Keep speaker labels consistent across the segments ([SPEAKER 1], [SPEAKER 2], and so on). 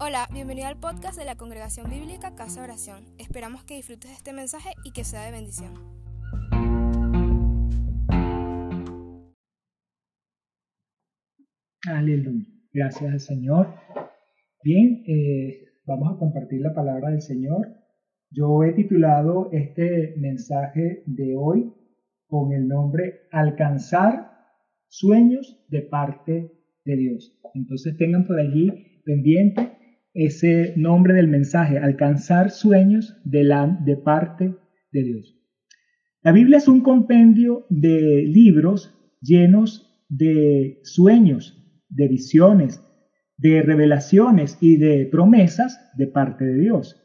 [SPEAKER 1] Hola, bienvenido al podcast de la Congregación Bíblica Casa Oración. Esperamos que disfrutes de este mensaje y que sea de bendición.
[SPEAKER 2] Aleluya. Gracias al Señor. Bien, eh, vamos a compartir la palabra del Señor. Yo he titulado este mensaje de hoy con el nombre Alcanzar sueños de parte de Dios. Entonces tengan por allí pendiente ese nombre del mensaje, alcanzar sueños de, la, de parte de Dios. La Biblia es un compendio de libros llenos de sueños, de visiones, de revelaciones y de promesas de parte de Dios.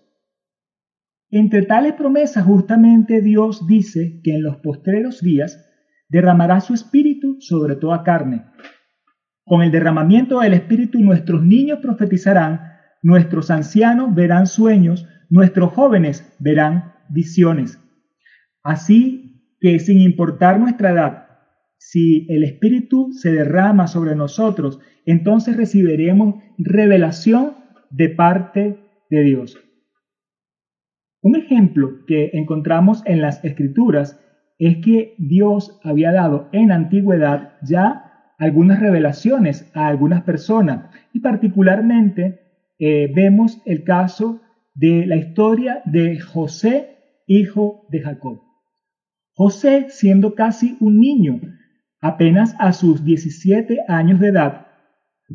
[SPEAKER 2] Entre tales promesas justamente Dios dice que en los postreros días derramará su espíritu sobre toda carne. Con el derramamiento del espíritu nuestros niños profetizarán nuestros ancianos verán sueños, nuestros jóvenes verán visiones. Así que sin importar nuestra edad, si el Espíritu se derrama sobre nosotros, entonces recibiremos revelación de parte de Dios. Un ejemplo que encontramos en las Escrituras es que Dios había dado en antigüedad ya algunas revelaciones a algunas personas y particularmente eh, vemos el caso de la historia de José, hijo de Jacob. José, siendo casi un niño, apenas a sus 17 años de edad,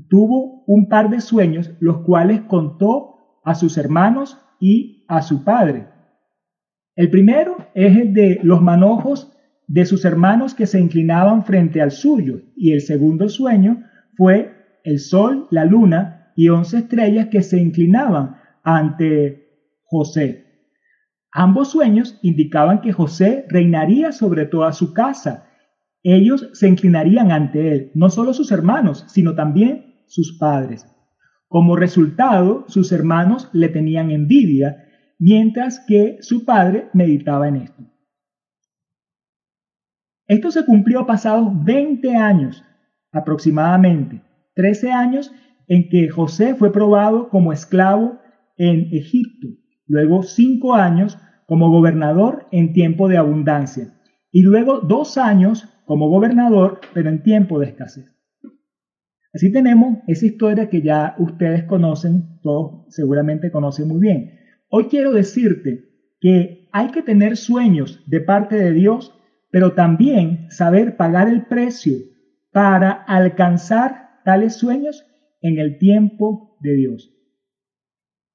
[SPEAKER 2] tuvo un par de sueños, los cuales contó a sus hermanos y a su padre. El primero es el de los manojos de sus hermanos que se inclinaban frente al suyo, y el segundo sueño fue el sol, la luna y once estrellas que se inclinaban ante José. Ambos sueños indicaban que José reinaría sobre toda su casa. Ellos se inclinarían ante él, no solo sus hermanos, sino también sus padres. Como resultado, sus hermanos le tenían envidia, mientras que su padre meditaba en esto. Esto se cumplió pasados 20 años aproximadamente, 13 años en que José fue probado como esclavo en Egipto, luego cinco años como gobernador en tiempo de abundancia y luego dos años como gobernador pero en tiempo de escasez. Así tenemos esa historia que ya ustedes conocen, todos seguramente conocen muy bien. Hoy quiero decirte que hay que tener sueños de parte de Dios, pero también saber pagar el precio para alcanzar tales sueños en el tiempo de Dios.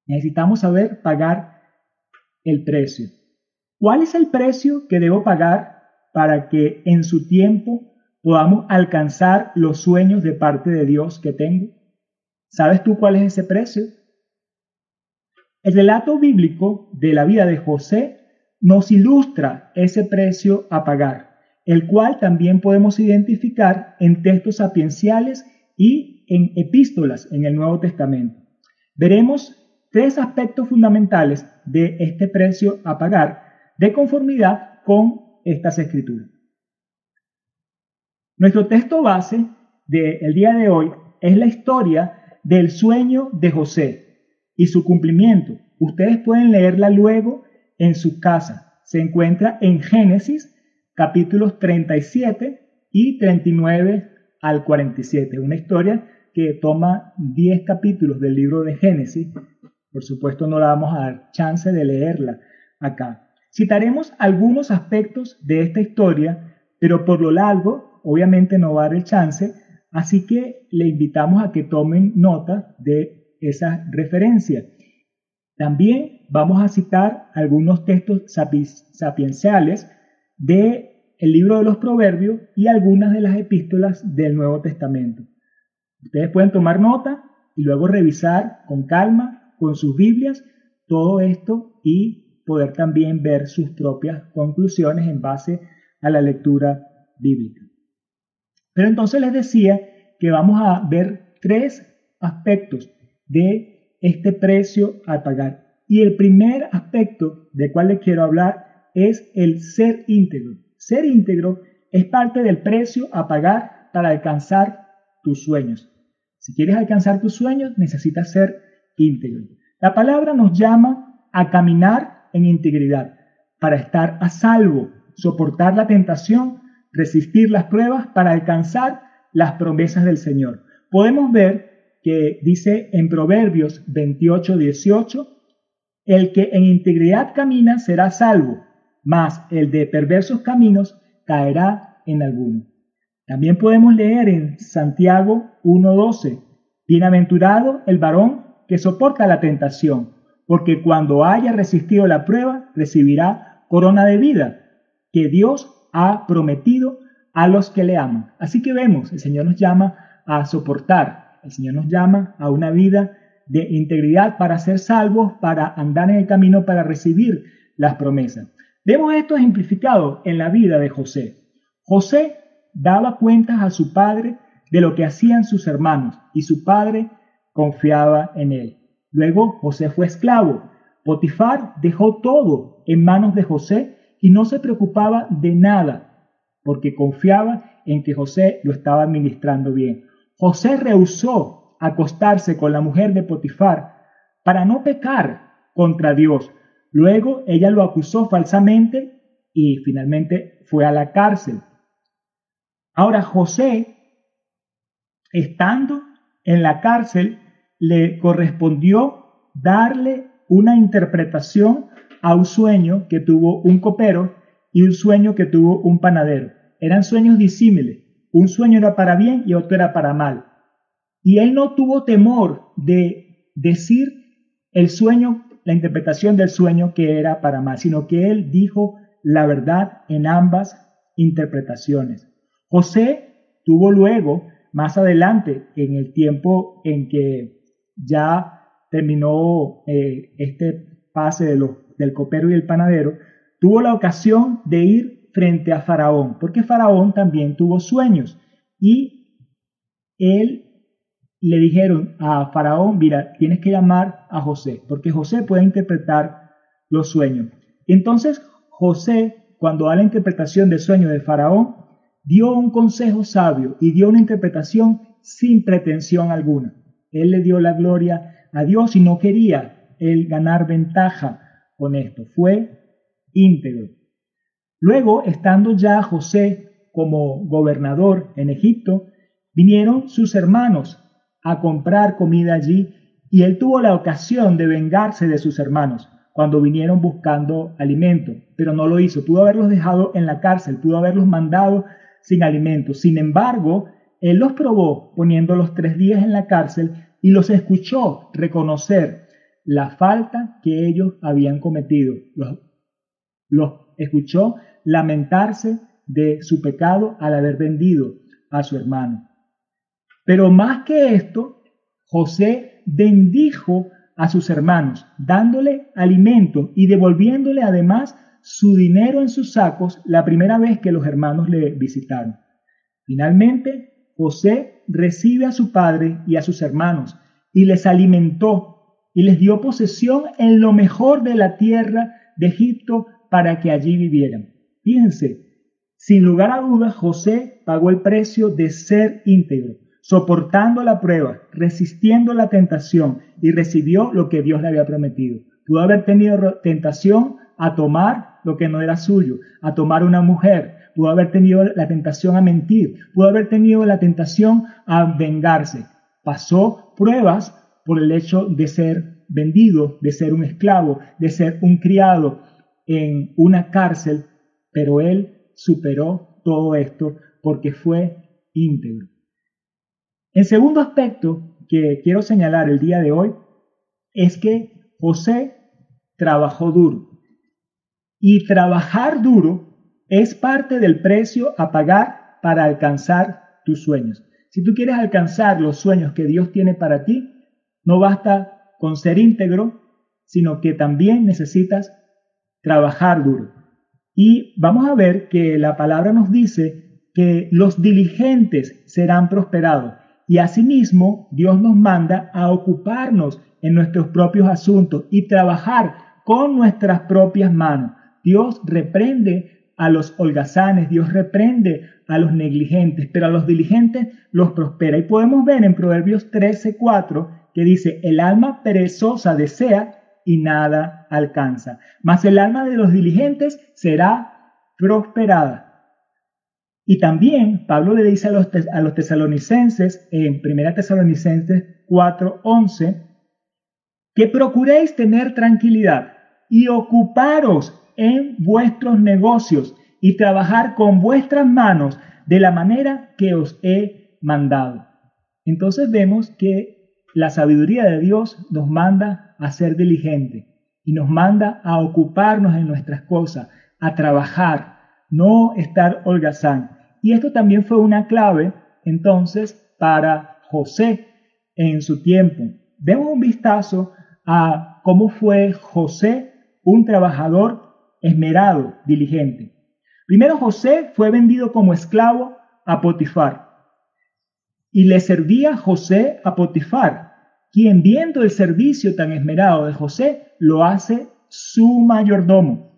[SPEAKER 2] Necesitamos saber pagar el precio. ¿Cuál es el precio que debo pagar para que en su tiempo podamos alcanzar los sueños de parte de Dios que tengo? ¿Sabes tú cuál es ese precio? El relato bíblico de la vida de José nos ilustra ese precio a pagar, el cual también podemos identificar en textos sapienciales y en epístolas en el Nuevo Testamento. Veremos tres aspectos fundamentales de este precio a pagar de conformidad con estas escrituras. Nuestro texto base del día de hoy es la historia del sueño de José y su cumplimiento. Ustedes pueden leerla luego en su casa. Se encuentra en Génesis capítulos 37 y 39 al 47. Una historia que toma 10 capítulos del libro de Génesis. Por supuesto no la vamos a dar chance de leerla acá. Citaremos algunos aspectos de esta historia, pero por lo largo obviamente no va a dar el chance, así que le invitamos a que tomen nota de esa referencia. También vamos a citar algunos textos sapienciales de el libro de los Proverbios y algunas de las epístolas del Nuevo Testamento. Ustedes pueden tomar nota y luego revisar con calma, con sus Biblias, todo esto y poder también ver sus propias conclusiones en base a la lectura bíblica. Pero entonces les decía que vamos a ver tres aspectos de este precio a pagar. Y el primer aspecto de cual les quiero hablar es el ser íntegro. Ser íntegro es parte del precio a pagar para alcanzar tus sueños. Si quieres alcanzar tus sueños, necesitas ser íntegro. La palabra nos llama a caminar en integridad para estar a salvo, soportar la tentación, resistir las pruebas para alcanzar las promesas del Señor. Podemos ver que dice en Proverbios 28, 18, el que en integridad camina será salvo, mas el de perversos caminos caerá en alguno. También podemos leer en Santiago 1.12, Bienaventurado el varón que soporta la tentación, porque cuando haya resistido la prueba recibirá corona de vida que Dios ha prometido a los que le aman. Así que vemos, el Señor nos llama a soportar, el Señor nos llama a una vida de integridad para ser salvos, para andar en el camino, para recibir las promesas. Vemos esto ejemplificado en la vida de José. José daba cuentas a su padre de lo que hacían sus hermanos y su padre confiaba en él. Luego José fue esclavo. Potifar dejó todo en manos de José y no se preocupaba de nada porque confiaba en que José lo estaba administrando bien. José rehusó acostarse con la mujer de Potifar para no pecar contra Dios. Luego ella lo acusó falsamente y finalmente fue a la cárcel. Ahora José, estando en la cárcel, le correspondió darle una interpretación a un sueño que tuvo un copero y un sueño que tuvo un panadero. Eran sueños disímiles. Un sueño era para bien y otro era para mal. Y él no tuvo temor de decir el sueño, la interpretación del sueño que era para mal, sino que él dijo la verdad en ambas interpretaciones. José tuvo luego, más adelante, en el tiempo en que ya terminó eh, este pase de los, del copero y el panadero, tuvo la ocasión de ir frente a Faraón, porque Faraón también tuvo sueños y él le dijeron a Faraón, mira, tienes que llamar a José, porque José puede interpretar los sueños. Entonces José, cuando da la interpretación del sueño de Faraón, dio un consejo sabio y dio una interpretación sin pretensión alguna. Él le dio la gloria a Dios y no quería él ganar ventaja con esto. Fue íntegro. Luego, estando ya José como gobernador en Egipto, vinieron sus hermanos a comprar comida allí y él tuvo la ocasión de vengarse de sus hermanos cuando vinieron buscando alimento, pero no lo hizo. Pudo haberlos dejado en la cárcel, pudo haberlos mandado sin alimento. Sin embargo, él los probó poniéndolos tres días en la cárcel y los escuchó reconocer la falta que ellos habían cometido. Los, los escuchó lamentarse de su pecado al haber vendido a su hermano. Pero más que esto, José bendijo a sus hermanos, dándole alimento y devolviéndole además su dinero en sus sacos la primera vez que los hermanos le visitaron. Finalmente, José recibe a su padre y a sus hermanos y les alimentó y les dio posesión en lo mejor de la tierra de Egipto para que allí vivieran. Fíjense, sin lugar a dudas, José pagó el precio de ser íntegro, soportando la prueba, resistiendo la tentación y recibió lo que Dios le había prometido. Pudo haber tenido tentación a tomar lo que no era suyo, a tomar una mujer, pudo haber tenido la tentación a mentir, pudo haber tenido la tentación a vengarse. Pasó pruebas por el hecho de ser vendido, de ser un esclavo, de ser un criado en una cárcel, pero él superó todo esto porque fue íntegro. El segundo aspecto que quiero señalar el día de hoy es que José trabajó duro. Y trabajar duro es parte del precio a pagar para alcanzar tus sueños. Si tú quieres alcanzar los sueños que Dios tiene para ti, no basta con ser íntegro, sino que también necesitas trabajar duro. Y vamos a ver que la palabra nos dice que los diligentes serán prosperados. Y asimismo, Dios nos manda a ocuparnos en nuestros propios asuntos y trabajar con nuestras propias manos. Dios reprende a los holgazanes, Dios reprende a los negligentes, pero a los diligentes los prospera. Y podemos ver en Proverbios 13:4 que dice, el alma perezosa desea y nada alcanza, mas el alma de los diligentes será prosperada. Y también Pablo le dice a los, a los tesalonicenses en 1 Tesalonicenses 4:11 que procuréis tener tranquilidad y ocuparos en vuestros negocios y trabajar con vuestras manos de la manera que os he mandado. Entonces vemos que la sabiduría de Dios nos manda a ser diligente y nos manda a ocuparnos en nuestras cosas, a trabajar, no estar holgazán. Y esto también fue una clave entonces para José en su tiempo. Demos un vistazo a cómo fue José, un trabajador esmerado, diligente. Primero José fue vendido como esclavo a Potifar y le servía José a Potifar, quien viendo el servicio tan esmerado de José, lo hace su mayordomo.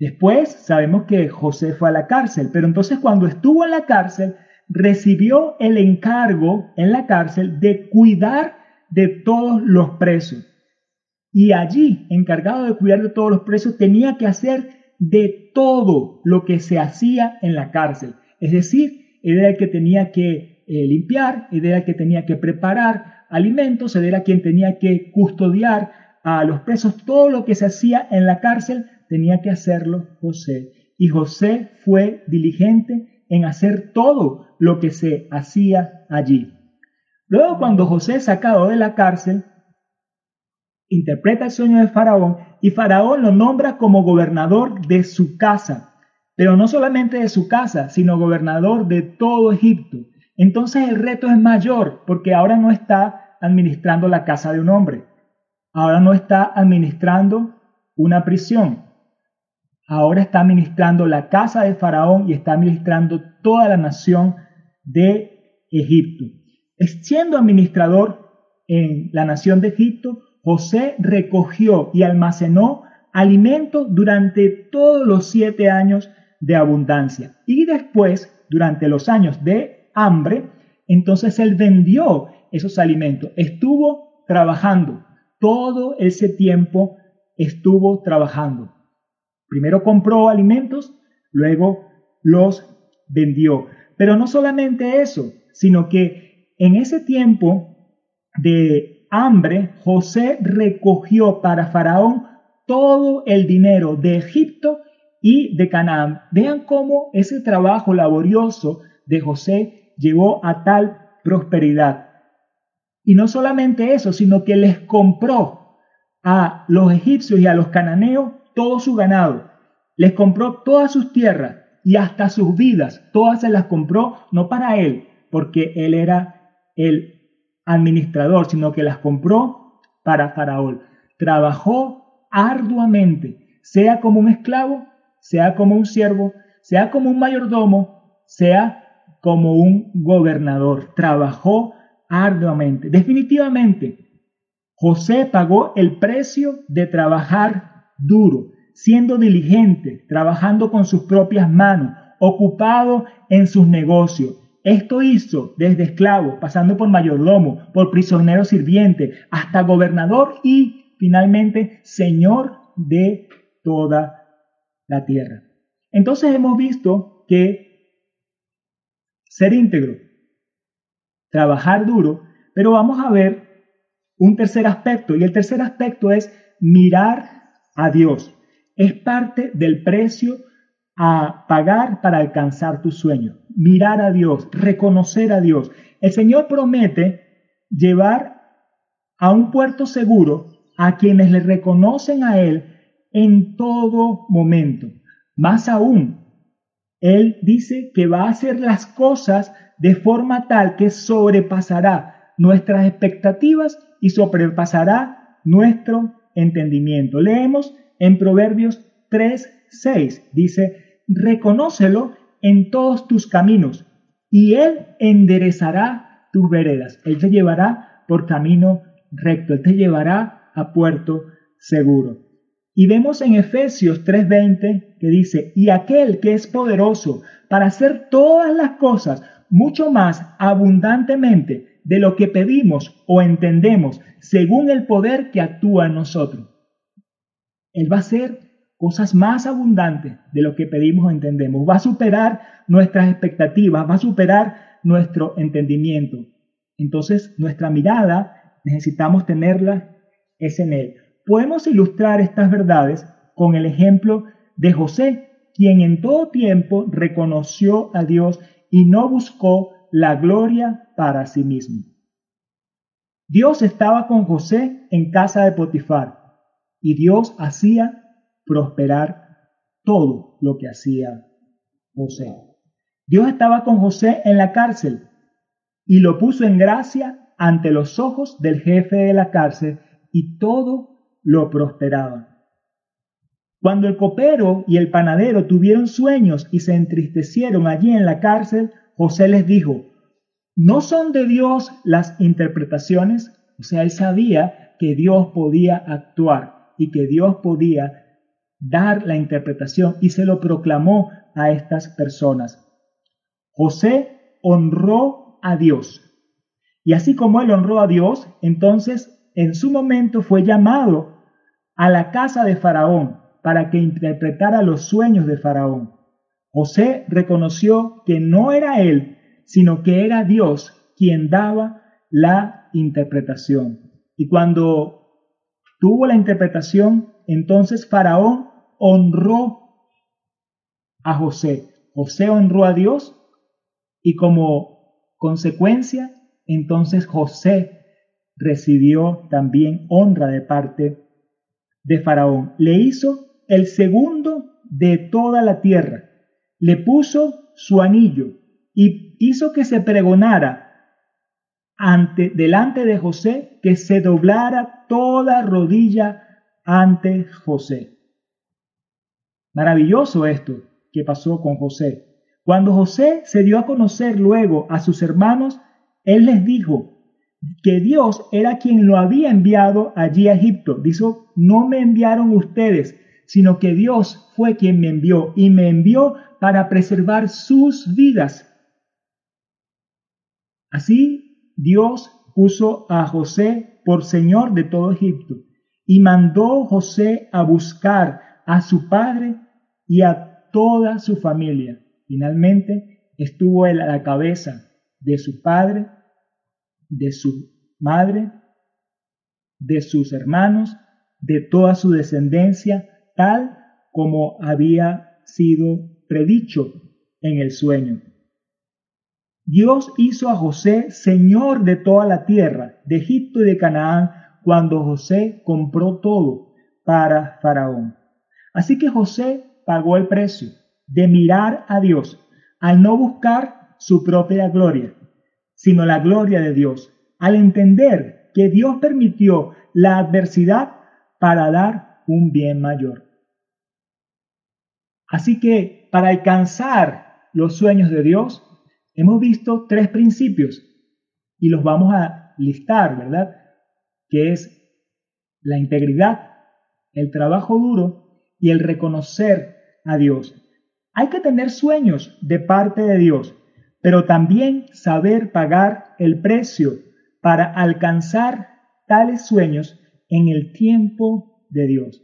[SPEAKER 2] Después sabemos que José fue a la cárcel, pero entonces cuando estuvo en la cárcel, recibió el encargo en la cárcel de cuidar de todos los presos. Y allí, encargado de cuidar de todos los presos, tenía que hacer de todo lo que se hacía en la cárcel. Es decir, era el que tenía que eh, limpiar, era el que tenía que preparar alimentos, era quien tenía que custodiar a los presos. Todo lo que se hacía en la cárcel tenía que hacerlo José. Y José fue diligente en hacer todo lo que se hacía allí. Luego, cuando José es sacado de la cárcel, interpreta el sueño de Faraón y Faraón lo nombra como gobernador de su casa, pero no solamente de su casa, sino gobernador de todo Egipto. Entonces el reto es mayor porque ahora no está administrando la casa de un hombre, ahora no está administrando una prisión, ahora está administrando la casa de Faraón y está administrando toda la nación de Egipto. Siendo administrador en la nación de Egipto, José recogió y almacenó alimento durante todos los siete años de abundancia. Y después, durante los años de hambre, entonces él vendió esos alimentos. Estuvo trabajando. Todo ese tiempo estuvo trabajando. Primero compró alimentos, luego los vendió. Pero no solamente eso, sino que en ese tiempo de hambre, José recogió para Faraón todo el dinero de Egipto y de Canaán. Vean cómo ese trabajo laborioso de José llevó a tal prosperidad. Y no solamente eso, sino que les compró a los egipcios y a los cananeos todo su ganado. Les compró todas sus tierras y hasta sus vidas. Todas se las compró no para él, porque él era el administrador, sino que las compró para Faraón. Trabajó arduamente, sea como un esclavo, sea como un siervo, sea como un mayordomo, sea como un gobernador. Trabajó arduamente. Definitivamente, José pagó el precio de trabajar duro, siendo diligente, trabajando con sus propias manos, ocupado en sus negocios, esto hizo desde esclavo, pasando por mayordomo, por prisionero sirviente, hasta gobernador y finalmente señor de toda la tierra. Entonces hemos visto que ser íntegro, trabajar duro, pero vamos a ver un tercer aspecto y el tercer aspecto es mirar a Dios. Es parte del precio a pagar para alcanzar tu sueño. Mirar a Dios, reconocer a Dios. El Señor promete llevar a un puerto seguro a quienes le reconocen a Él en todo momento. Más aún, Él dice que va a hacer las cosas de forma tal que sobrepasará nuestras expectativas y sobrepasará nuestro entendimiento. Leemos en Proverbios 3, 6, dice, reconócelo en todos tus caminos y Él enderezará tus veredas. Él te llevará por camino recto, Él te llevará a puerto seguro. Y vemos en Efesios 3:20 que dice, y aquel que es poderoso para hacer todas las cosas mucho más abundantemente de lo que pedimos o entendemos según el poder que actúa en nosotros. Él va a hacer cosas más abundantes de lo que pedimos o entendemos. Va a superar nuestras expectativas, va a superar nuestro entendimiento. Entonces, nuestra mirada necesitamos tenerla es en Él. Podemos ilustrar estas verdades con el ejemplo de José, quien en todo tiempo reconoció a Dios y no buscó la gloria para sí mismo. Dios estaba con José en casa de Potifar y Dios hacía prosperar todo lo que hacía José. Dios estaba con José en la cárcel y lo puso en gracia ante los ojos del jefe de la cárcel y todo lo prosperaba. Cuando el copero y el panadero tuvieron sueños y se entristecieron allí en la cárcel, José les dijo, ¿no son de Dios las interpretaciones? O sea, él sabía que Dios podía actuar y que Dios podía dar la interpretación y se lo proclamó a estas personas. José honró a Dios. Y así como él honró a Dios, entonces en su momento fue llamado a la casa de Faraón para que interpretara los sueños de Faraón. José reconoció que no era él, sino que era Dios quien daba la interpretación. Y cuando tuvo la interpretación, entonces Faraón honró a José. José honró a Dios y como consecuencia, entonces José recibió también honra de parte de Faraón. Le hizo el segundo de toda la tierra. Le puso su anillo y hizo que se pregonara ante, delante de José, que se doblara toda rodilla ante José. Maravilloso esto que pasó con José. Cuando José se dio a conocer luego a sus hermanos, él les dijo, que Dios era quien lo había enviado allí a Egipto. Dijo, no me enviaron ustedes, sino que Dios fue quien me envió y me envió para preservar sus vidas. Así Dios puso a José por señor de todo Egipto y mandó José a buscar a su padre y a toda su familia. Finalmente estuvo él a la cabeza de su padre de su madre, de sus hermanos, de toda su descendencia, tal como había sido predicho en el sueño. Dios hizo a José señor de toda la tierra, de Egipto y de Canaán, cuando José compró todo para Faraón. Así que José pagó el precio de mirar a Dios al no buscar su propia gloria, sino la gloria de Dios, al entender que Dios permitió la adversidad para dar un bien mayor. Así que para alcanzar los sueños de Dios, hemos visto tres principios y los vamos a listar, ¿verdad? Que es la integridad, el trabajo duro y el reconocer a Dios. Hay que tener sueños de parte de Dios pero también saber pagar el precio para alcanzar tales sueños en el tiempo de Dios.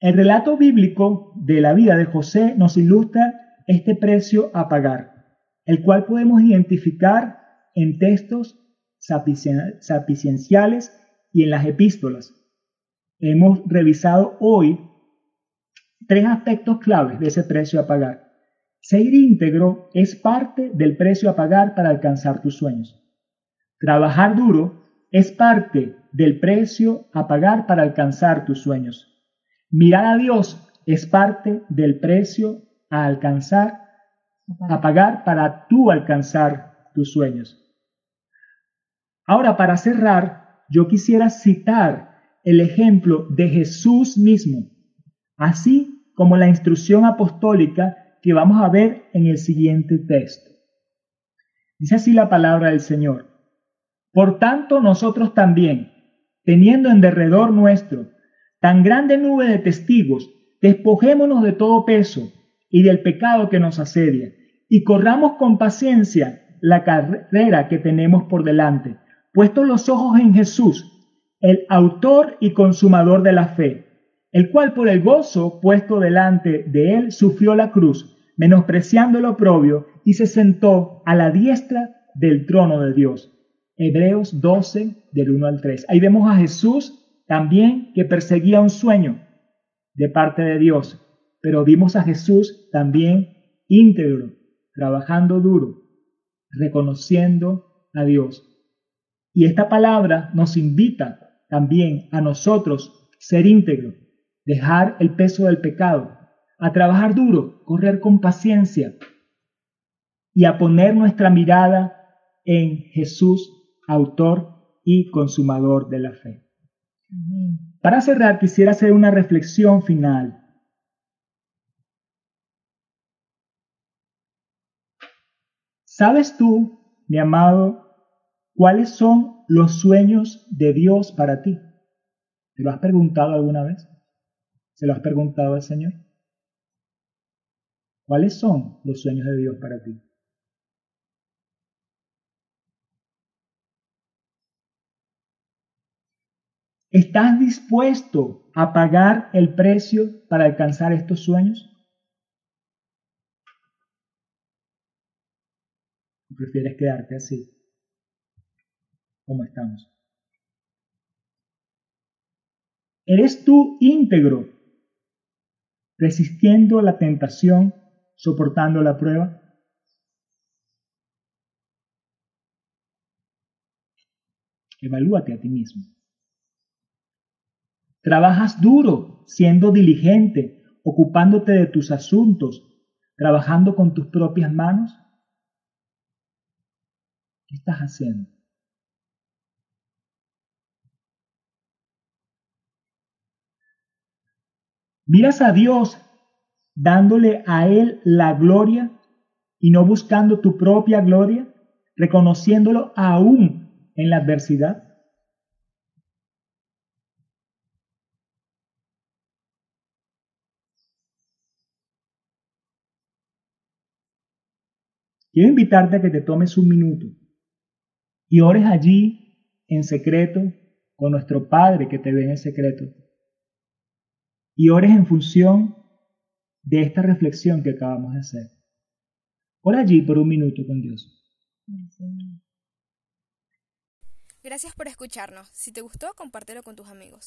[SPEAKER 2] El relato bíblico de la vida de José nos ilustra este precio a pagar, el cual podemos identificar en textos sapicienciales y en las epístolas. Hemos revisado hoy tres aspectos claves de ese precio a pagar. Ser íntegro es parte del precio a pagar para alcanzar tus sueños. Trabajar duro es parte del precio a pagar para alcanzar tus sueños. Mirar a Dios es parte del precio a alcanzar, a pagar para tú alcanzar tus sueños. Ahora, para cerrar, yo quisiera citar el ejemplo de Jesús mismo, así como la instrucción apostólica que vamos a ver en el siguiente texto. Dice así la palabra del Señor. Por tanto, nosotros también, teniendo en derredor nuestro tan grande nube de testigos, despojémonos de todo peso y del pecado que nos asedia, y corramos con paciencia la carrera que tenemos por delante, puestos los ojos en Jesús, el autor y consumador de la fe, el cual por el gozo puesto delante de él sufrió la cruz, menospreciando el oprobio, y se sentó a la diestra del trono de Dios. Hebreos 12, del 1 al 3. Ahí vemos a Jesús también que perseguía un sueño de parte de Dios, pero vimos a Jesús también íntegro, trabajando duro, reconociendo a Dios. Y esta palabra nos invita también a nosotros ser íntegros, dejar el peso del pecado, a trabajar duro, correr con paciencia y a poner nuestra mirada en Jesús, autor y consumador de la fe. Para cerrar, quisiera hacer una reflexión final. ¿Sabes tú, mi amado, cuáles son los sueños de Dios para ti? ¿Te lo has preguntado alguna vez? ¿Se lo has preguntado al Señor? ¿Cuáles son los sueños de Dios para ti? ¿Estás dispuesto a pagar el precio para alcanzar estos sueños? ¿O prefieres quedarte así, como estamos? ¿Eres tú íntegro, resistiendo la tentación, soportando la prueba? Evalúate a ti mismo. Trabajas duro, siendo diligente, ocupándote de tus asuntos, trabajando con tus propias manos. ¿Qué estás haciendo? Miras a Dios dándole a Él la gloria y no buscando tu propia gloria, reconociéndolo aún en la adversidad. Quiero invitarte a que te tomes un minuto y ores allí en secreto con nuestro Padre que te ve en secreto. Y ores en función de esta reflexión que acabamos de hacer. Ora allí por un minuto con Dios.
[SPEAKER 1] Gracias por escucharnos. Si te gustó, compártelo con tus amigos.